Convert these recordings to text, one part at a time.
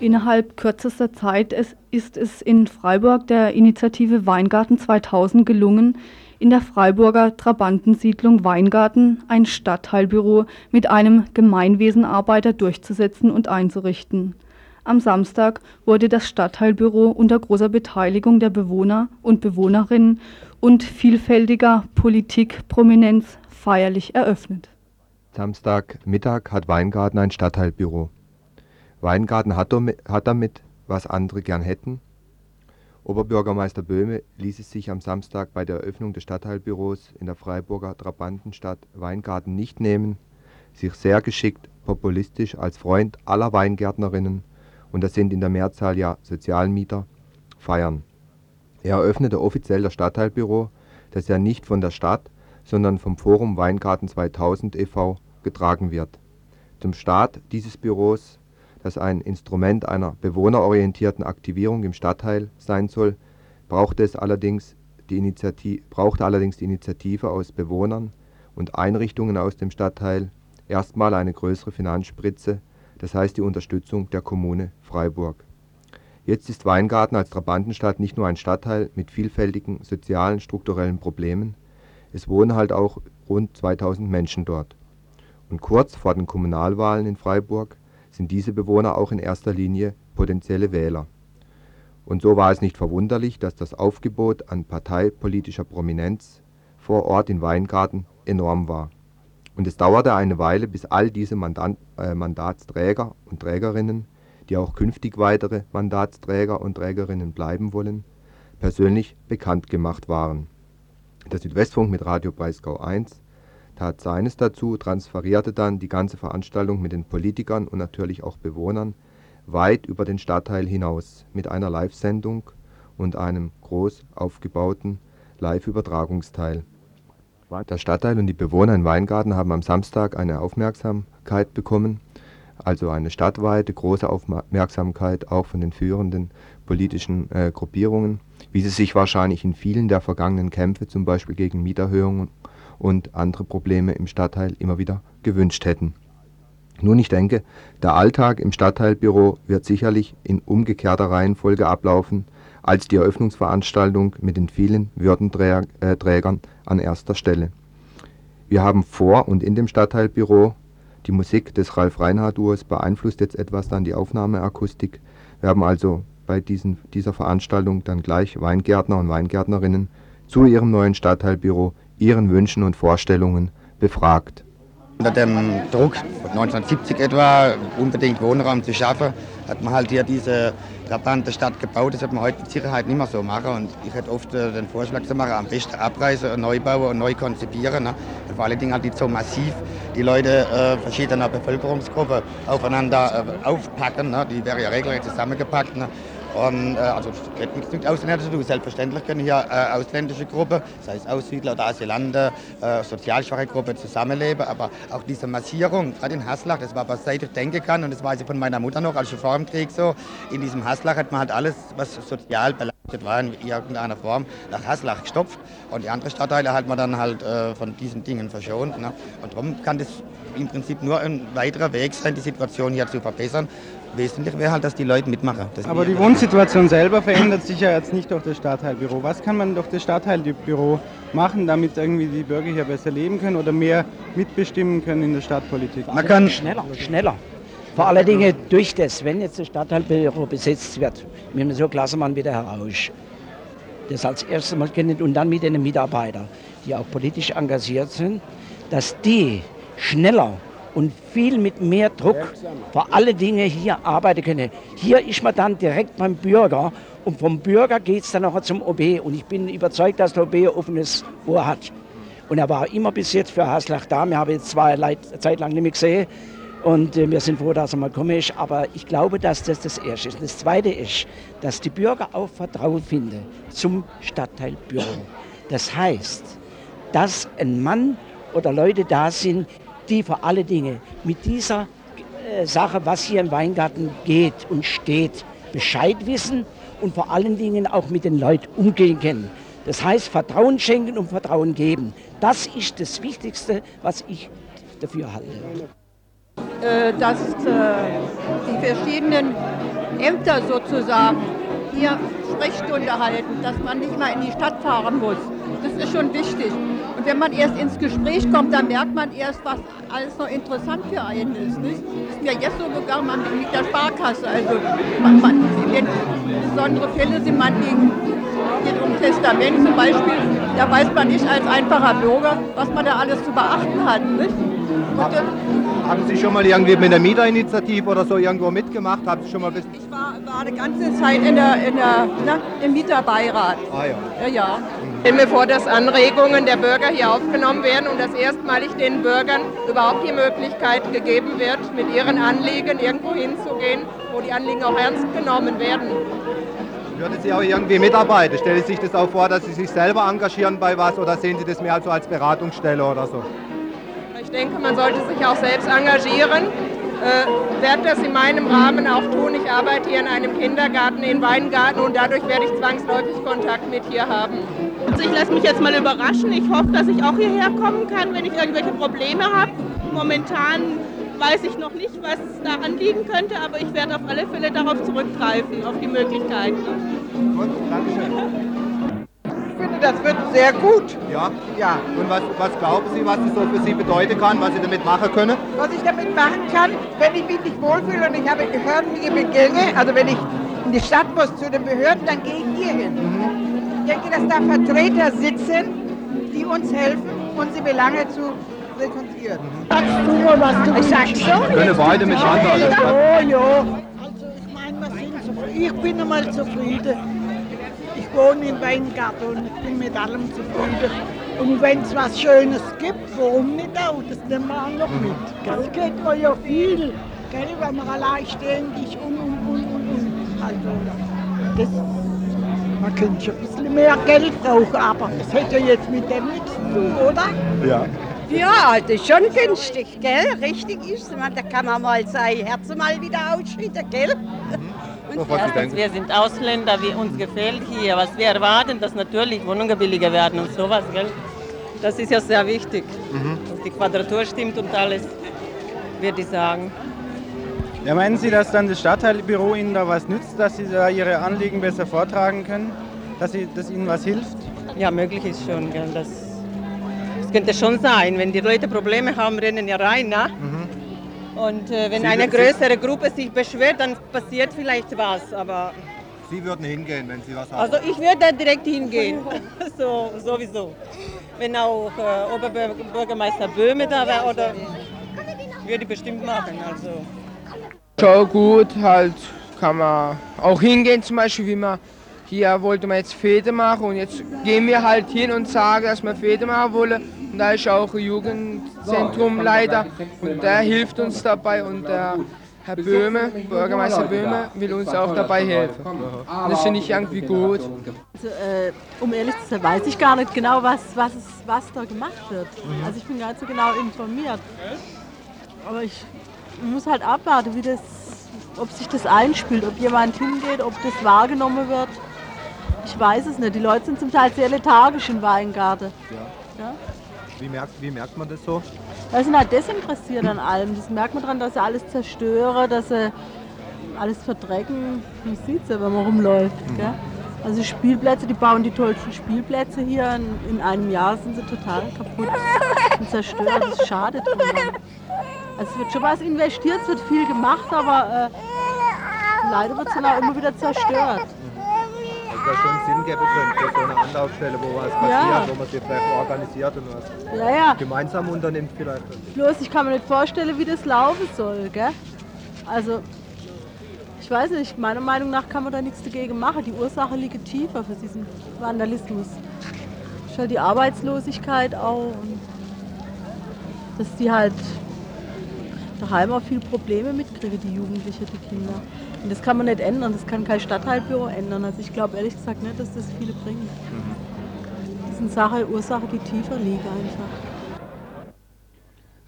Innerhalb kürzester Zeit ist es in Freiburg der Initiative Weingarten 2000 gelungen, in der Freiburger Trabantensiedlung Weingarten ein Stadtteilbüro mit einem Gemeinwesenarbeiter durchzusetzen und einzurichten. Am Samstag wurde das Stadtteilbüro unter großer Beteiligung der Bewohner und Bewohnerinnen und vielfältiger Politikprominenz feierlich eröffnet. Samstagmittag hat Weingarten ein Stadtteilbüro. Weingarten hat damit, was andere gern hätten. Oberbürgermeister Böhme ließ es sich am Samstag bei der Eröffnung des Stadtteilbüros in der Freiburger Trabantenstadt Weingarten nicht nehmen, sich sehr geschickt populistisch als Freund aller Weingärtnerinnen und das sind in der Mehrzahl ja Sozialmieter feiern. Er eröffnete offiziell das Stadtteilbüro, das ja nicht von der Stadt, sondern vom Forum Weingarten 2000 e.V. getragen wird. Zum Start dieses Büros das ein Instrument einer bewohnerorientierten Aktivierung im Stadtteil sein soll, brauchte es allerdings die Initiative aus Bewohnern und Einrichtungen aus dem Stadtteil erstmal eine größere Finanzspritze, das heißt die Unterstützung der Kommune Freiburg. Jetzt ist Weingarten als Trabantenstadt nicht nur ein Stadtteil mit vielfältigen sozialen, strukturellen Problemen, es wohnen halt auch rund 2000 Menschen dort. Und kurz vor den Kommunalwahlen in Freiburg sind diese Bewohner auch in erster Linie potenzielle Wähler. Und so war es nicht verwunderlich, dass das Aufgebot an parteipolitischer Prominenz vor Ort in Weingarten enorm war. Und es dauerte eine Weile, bis all diese Mandat, äh, Mandatsträger und Trägerinnen, die auch künftig weitere Mandatsträger und Trägerinnen bleiben wollen, persönlich bekannt gemacht waren. Der Südwestfunk mit Radio Breisgau 1 tat seines dazu, transferierte dann die ganze Veranstaltung mit den Politikern und natürlich auch Bewohnern weit über den Stadtteil hinaus mit einer Live-Sendung und einem groß aufgebauten Live-Übertragungsteil. Der Stadtteil und die Bewohner in Weingarten haben am Samstag eine Aufmerksamkeit bekommen, also eine stadtweite große Aufmerksamkeit auch von den führenden politischen äh, Gruppierungen, wie sie sich wahrscheinlich in vielen der vergangenen Kämpfe, zum Beispiel gegen Mieterhöhungen und andere Probleme im Stadtteil immer wieder gewünscht hätten. Nun, ich denke, der Alltag im Stadtteilbüro wird sicherlich in umgekehrter Reihenfolge ablaufen als die Eröffnungsveranstaltung mit den vielen Würdenträgern an erster Stelle. Wir haben vor und in dem Stadtteilbüro die Musik des Ralf Reinhardt Duos beeinflusst jetzt etwas dann die Aufnahmeakustik. Wir haben also bei diesen, dieser Veranstaltung dann gleich Weingärtner und Weingärtnerinnen zu ihrem neuen Stadtteilbüro ihren Wünschen und Vorstellungen befragt. Unter dem Druck von 1970 etwa, unbedingt Wohnraum zu schaffen, hat man halt hier diese trabante Stadt gebaut. Das wird man heute mit Sicherheit nicht mehr so machen. Und ich hätte oft äh, den Vorschlag zu machen, am besten abreißen, neu bauen und neu konzipieren. Ne? Und vor allen Dingen halt nicht so massiv die Leute äh, verschiedener Bevölkerungsgruppen aufeinander äh, aufpacken. Ne? Die wäre ja regelrecht zusammengepackt. Ne? Und, äh, also mit Ausländern zu tun. Selbstverständlich können hier äh, ausländische Gruppen, sei es Aussiedler oder Asylanten, äh, sozialschwache Gruppen zusammenleben. Aber auch diese Massierung, gerade in Haslach, das war was seit ich denken kann und das weiß ich von meiner Mutter noch, als schon vor dem Krieg so. In diesem Haslach hat man halt alles, was sozial belastet war, in irgendeiner Form nach Haslach gestopft. Und die anderen Stadtteile hat man dann halt äh, von diesen Dingen verschont. Ne? Und darum kann das im Prinzip nur ein weiterer Weg sein, die Situation hier zu verbessern. Wesentlich wäre halt, dass die Leute mitmachen. Aber die Wohnsituation selber verändert sich ja jetzt nicht durch das Stadtteilbüro. Was kann man durch das Stadtteilbüro machen, damit irgendwie die Bürger hier besser leben können oder mehr mitbestimmen können in der Stadtpolitik? Man kann schneller, schneller. Vor allen Dingen durch das, wenn jetzt das Stadtteilbüro besetzt wird, mit einem so klasse Mann wie der Herr Rausch, das als erstes Mal kennt und dann mit den Mitarbeitern, die auch politisch engagiert sind, dass die schneller und viel mit mehr Druck vor alle Dinge hier arbeiten können. Hier ist man dann direkt beim Bürger und vom Bürger geht es dann noch zum OB und ich bin überzeugt, dass der OB ein offenes Ohr hat. Und er war immer bis jetzt für Haslach da. Wir haben jetzt zwei Zeit lang nicht mehr gesehen und äh, wir sind froh, dass er mal kommen ist. Aber ich glaube, dass das das Erste ist. Das Zweite ist, dass die Bürger auch Vertrauen finden zum Stadtteilbüro. Das heißt, dass ein Mann oder Leute da sind, die vor alle Dinge mit dieser äh, Sache, was hier im Weingarten geht und steht, Bescheid wissen und vor allen Dingen auch mit den Leuten umgehen können. Das heißt, Vertrauen schenken und Vertrauen geben. Das ist das Wichtigste, was ich dafür halte. Äh, dass äh, die verschiedenen Ämter sozusagen hier Sprechstunde halten, dass man nicht mal in die Stadt fahren muss. Das ist schon wichtig. Und wenn man erst ins Gespräch kommt, dann merkt man erst, was alles noch interessant für einen ist. Nicht? Das ist mir jetzt so gegangen man mit der Sparkasse. Also man, man, besondere Fälle sind, man gegen, geht um Testament zum Beispiel, da weiß man nicht als einfacher Bürger, was man da alles zu beachten hat. Nicht? Haben, haben Sie schon mal irgendwie mit der Mieterinitiative oder so irgendwo mitgemacht? Haben Sie schon mal ich war, war die ganze Zeit in der, in der, na, im Mieterbeirat. Ah ja. Ja, ja. Ich stelle mir vor, dass Anregungen der Bürger hier aufgenommen werden und dass erstmalig den Bürgern überhaupt die Möglichkeit gegeben wird, mit ihren Anliegen irgendwo hinzugehen, wo die Anliegen auch ernst genommen werden. Würden Sie auch irgendwie mitarbeiten? Stellen Sie sich das auch vor, dass Sie sich selber engagieren bei was oder sehen Sie das mehr also als Beratungsstelle oder so? Ich denke, man sollte sich auch selbst engagieren. Äh, werde das in meinem Rahmen auch tun. Ich arbeite hier in einem Kindergarten in Weingarten und dadurch werde ich zwangsläufig Kontakt mit hier haben. Also ich lasse mich jetzt mal überraschen. Ich hoffe, dass ich auch hierher kommen kann, wenn ich irgendwelche Probleme habe. Momentan weiß ich noch nicht, was da anliegen könnte, aber ich werde auf alle Fälle darauf zurückgreifen, auf die Möglichkeiten. Gut, Dankeschön finde, das wird sehr gut. Ja? Ja. Und was, was glauben Sie, was es so für Sie bedeuten kann, was Sie damit machen können? Was ich damit machen kann, wenn ich mich nicht wohlfühle und ich habe behördliche Begänge, also wenn ich in die Stadt muss zu den Behörden, dann gehe ich hier hin. Mhm. Ich denke, dass da Vertreter sitzen, die uns helfen, unsere Belange zu rekonstruieren. Mhm. Sagst du mal, was du Ich sag schon. Können beide miteinander. Oh ja. Also ich meine, wir sind zufrieden. Ich bin einmal zufrieden. Ich wohne in Weingarten und ich bin mit allem zufrieden. Und wenn es was Schönes gibt, warum nicht auch? Das nehmen wir auch noch mit. Das geht mir ja viel, gell, wenn man alleinständig und und und und und. Also, das, man könnte schon ein bisschen mehr Geld brauchen, aber das hätte ja jetzt mit dem nichts zu tun, oder? Ja. Ja, das ist schon günstig, gell? Richtig ist. Da kann man mal sein Herz mal wieder ausschütten, gell? Was Sie denken. wir sind Ausländer, wie uns gefällt hier. Was wir erwarten, dass natürlich Wohnungen billiger werden und sowas, gell? Das ist ja sehr wichtig, dass die Quadratur stimmt und alles, würde ich sagen. Ja, meinen Sie, dass dann das Stadtteilbüro Ihnen da was nützt, dass Sie da Ihre Anliegen besser vortragen können? Dass, Sie, dass Ihnen was hilft? Ja, möglich ist schon, gell? Das, das könnte schon sein. Wenn die Leute Probleme haben, rennen ja rein, ne? Und äh, wenn Sie- eine Sie- größere Gruppe sich beschwert, dann passiert vielleicht was. Aber Sie würden hingehen, wenn Sie was haben. also ich würde da direkt hingehen. so, sowieso. Wenn auch äh, Oberbürgermeister Böhme da wäre, oder würde ich bestimmt machen. Also. Schon gut, halt kann man auch hingehen, zum Beispiel wie man hier wollte man jetzt Fete machen und jetzt gehen wir halt hin und sagen, dass wir Fete machen wollen. Und da ist auch ein Jugendzentrumleiter und der hilft uns dabei und der Herr Böhme, Bürgermeister Böhme, will uns auch dabei helfen. Und das finde ich irgendwie gut. Also, äh, um ehrlich zu sein, weiß ich gar nicht genau, was, was, was da gemacht wird. Also ich bin gar nicht so genau informiert. Aber ich muss halt abwarten, wie das, ob sich das einspielt, ob jemand hingeht, ob das wahrgenommen wird. Ich weiß es nicht. Die Leute sind zum Teil sehr lethargisch in Weingarten. Ja? Wie, merkt, wie merkt man das so? Die sind halt desinteressiert an allem. Das merkt man daran, dass sie alles zerstören, dass sie alles verdrecken. Man sieht es ja, wenn man rumläuft. Gell? Also Spielplätze, die bauen die tollsten Spielplätze hier. In, in einem Jahr sind sie total kaputt und zerstört. Das ist schade drum. Also es wird schon was investiert, es wird viel gemacht, aber äh, leider wird es dann auch immer wieder zerstört. Also da schon Sinn geben könnte, so eine Anlaufstelle, wo was passiert, Ja. wo man sich vielleicht organisiert und was Ja, ja. gemeinsam unternimmt vielleicht. Bloß ich kann mir nicht vorstellen, wie das laufen soll. Gell? Also, ich weiß nicht, meiner Meinung nach kann man da nichts dagegen machen. Die Ursache liegt tiefer für diesen Vandalismus. Halt die Arbeitslosigkeit auch. Und dass die halt daheim auch viele Probleme mitkriegen, die Jugendlichen, die Kinder. Und das kann man nicht ändern, das kann kein Stadtteilbüro ändern. Also ich glaube ehrlich gesagt nicht, dass das viele bringt. Das ist eine Sache, Ursache, die tiefer liegt einfach.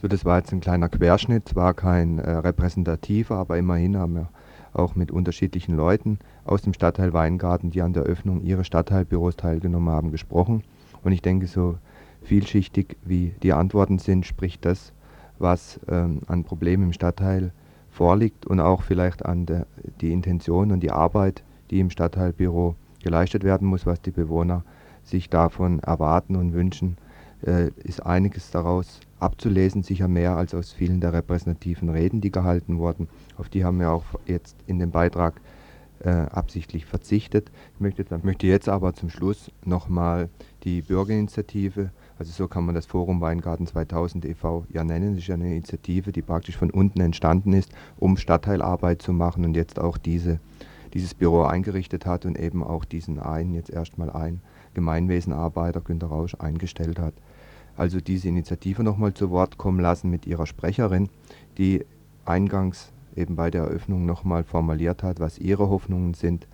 So, das war jetzt ein kleiner Querschnitt, zwar kein äh, repräsentativer, aber immerhin haben wir auch mit unterschiedlichen Leuten aus dem Stadtteil Weingarten, die an der Öffnung ihres Stadtteilbüros teilgenommen haben, gesprochen. Und ich denke, so vielschichtig wie die Antworten sind, spricht das, was ähm, an Problemen im Stadtteil vorliegt und auch vielleicht an der, die Intention und die Arbeit, die im Stadtteilbüro geleistet werden muss, was die Bewohner sich davon erwarten und wünschen, äh, ist einiges daraus abzulesen, sicher mehr als aus vielen der repräsentativen Reden, die gehalten wurden. Auf die haben wir auch jetzt in dem Beitrag äh, absichtlich verzichtet. Ich möchte, möchte jetzt aber zum Schluss nochmal die Bürgerinitiative, also so kann man das Forum Weingarten 2000 e.V. ja nennen, das ist eine Initiative, die praktisch von unten entstanden ist, um Stadtteilarbeit zu machen und jetzt auch diese, dieses Büro eingerichtet hat und eben auch diesen einen, jetzt erstmal ein Gemeinwesenarbeiter, Günter Rausch, eingestellt hat. Also diese Initiative nochmal zu Wort kommen lassen mit ihrer Sprecherin, die eingangs eben bei der Eröffnung nochmal formuliert hat, was ihre Hoffnungen sind,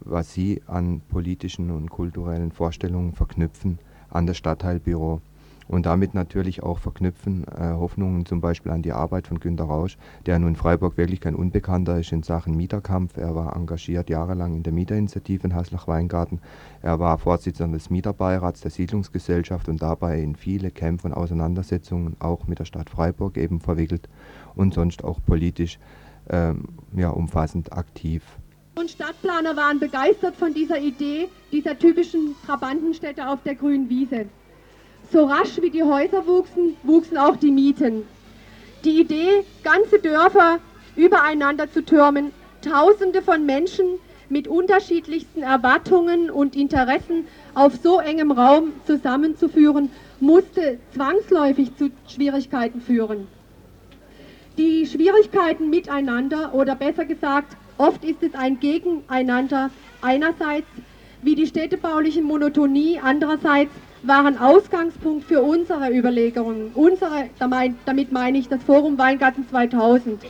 was sie an politischen und kulturellen Vorstellungen verknüpfen an das Stadtteilbüro und damit natürlich auch verknüpfen äh, Hoffnungen zum Beispiel an die Arbeit von Günter Rausch, der nun in Freiburg wirklich kein Unbekannter ist in Sachen Mieterkampf. Er war engagiert jahrelang in der Mieterinitiative in Haslach-Weingarten. Er war Vorsitzender des Mieterbeirats der Siedlungsgesellschaft und dabei in viele Kämpfe und Auseinandersetzungen auch mit der Stadt Freiburg eben verwickelt und sonst auch politisch ähm, ja, umfassend aktiv. Und Stadtplaner waren begeistert von dieser Idee, dieser typischen Trabantenstädte auf der grünen Wiese. So rasch wie die Häuser wuchsen, wuchsen auch die Mieten. Die Idee, ganze Dörfer übereinander zu türmen, Tausende von Menschen mit unterschiedlichsten Erwartungen und Interessen auf so engem Raum zusammenzuführen, musste zwangsläufig zu Schwierigkeiten führen. Die Schwierigkeiten miteinander oder besser gesagt, oft ist es ein Gegeneinander einerseits, wie die städtebauliche Monotonie andererseits waren Ausgangspunkt für unsere Überlegungen. Unsere, damit meine ich das Forum Weingarten 2000.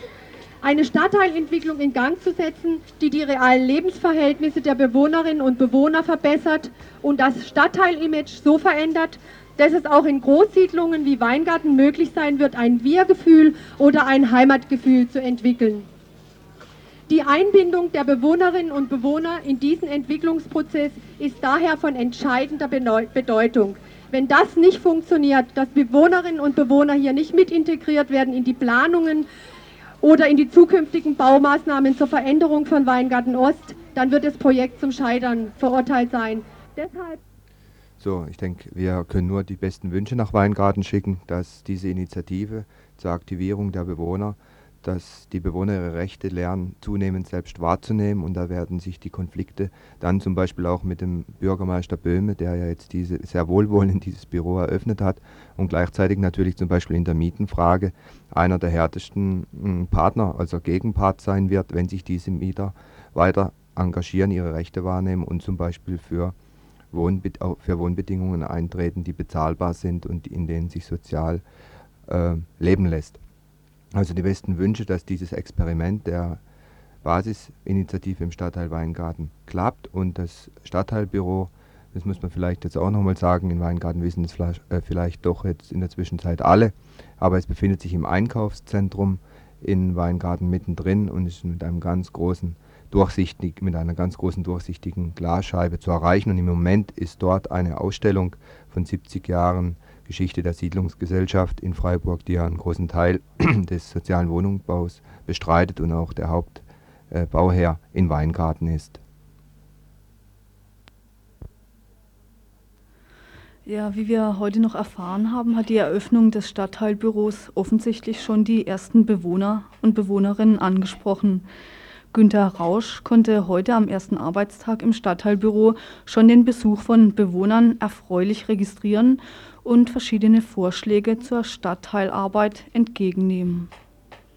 Eine Stadtteilentwicklung in Gang zu setzen, die die realen Lebensverhältnisse der Bewohnerinnen und Bewohner verbessert und das Stadtteilimage so verändert, dass es auch in Großsiedlungen wie Weingarten möglich sein wird, ein Wir-Gefühl oder ein Heimatgefühl zu entwickeln. Die Einbindung der Bewohnerinnen und Bewohner in diesen Entwicklungsprozess ist daher von entscheidender Bedeutung. Wenn das nicht funktioniert, dass Bewohnerinnen und Bewohner hier nicht mit integriert werden in die Planungen oder in die zukünftigen Baumaßnahmen zur Veränderung von Weingarten Ost, dann wird das Projekt zum Scheitern verurteilt sein. Deshalb so, ich denke, wir können nur die besten Wünsche nach Weingarten schicken, dass diese Initiative zur Aktivierung der Bewohner dass die Bewohner ihre Rechte lernen, zunehmend selbst wahrzunehmen. Und da werden sich die Konflikte dann zum Beispiel auch mit dem Bürgermeister Böhme, der ja jetzt diese sehr wohlwollend dieses Büro eröffnet hat und gleichzeitig natürlich zum Beispiel in der Mietenfrage einer der härtesten hm, Partner, also Gegenpart sein wird, wenn sich diese Mieter weiter engagieren, ihre Rechte wahrnehmen und zum Beispiel für, Wohnbe für Wohnbedingungen eintreten, die bezahlbar sind und in denen sich sozial äh, leben lässt. Also die besten Wünsche, dass dieses Experiment der Basisinitiative im Stadtteil Weingarten klappt und das Stadtteilbüro, das muss man vielleicht jetzt auch nochmal sagen, in Weingarten wissen es vielleicht, äh, vielleicht doch jetzt in der Zwischenzeit alle, aber es befindet sich im Einkaufszentrum in Weingarten mittendrin und ist mit einem ganz großen durchsichtig, mit einer ganz großen durchsichtigen Glasscheibe zu erreichen. Und im Moment ist dort eine Ausstellung von 70 Jahren Geschichte der Siedlungsgesellschaft in Freiburg, die ja einen großen Teil des sozialen Wohnungsbaus bestreitet und auch der Hauptbauherr in Weingarten ist. Ja, wie wir heute noch erfahren haben, hat die Eröffnung des Stadtteilbüros offensichtlich schon die ersten Bewohner und Bewohnerinnen angesprochen. Günter Rausch konnte heute am ersten Arbeitstag im Stadtteilbüro schon den Besuch von Bewohnern erfreulich registrieren und verschiedene Vorschläge zur Stadtteilarbeit entgegennehmen.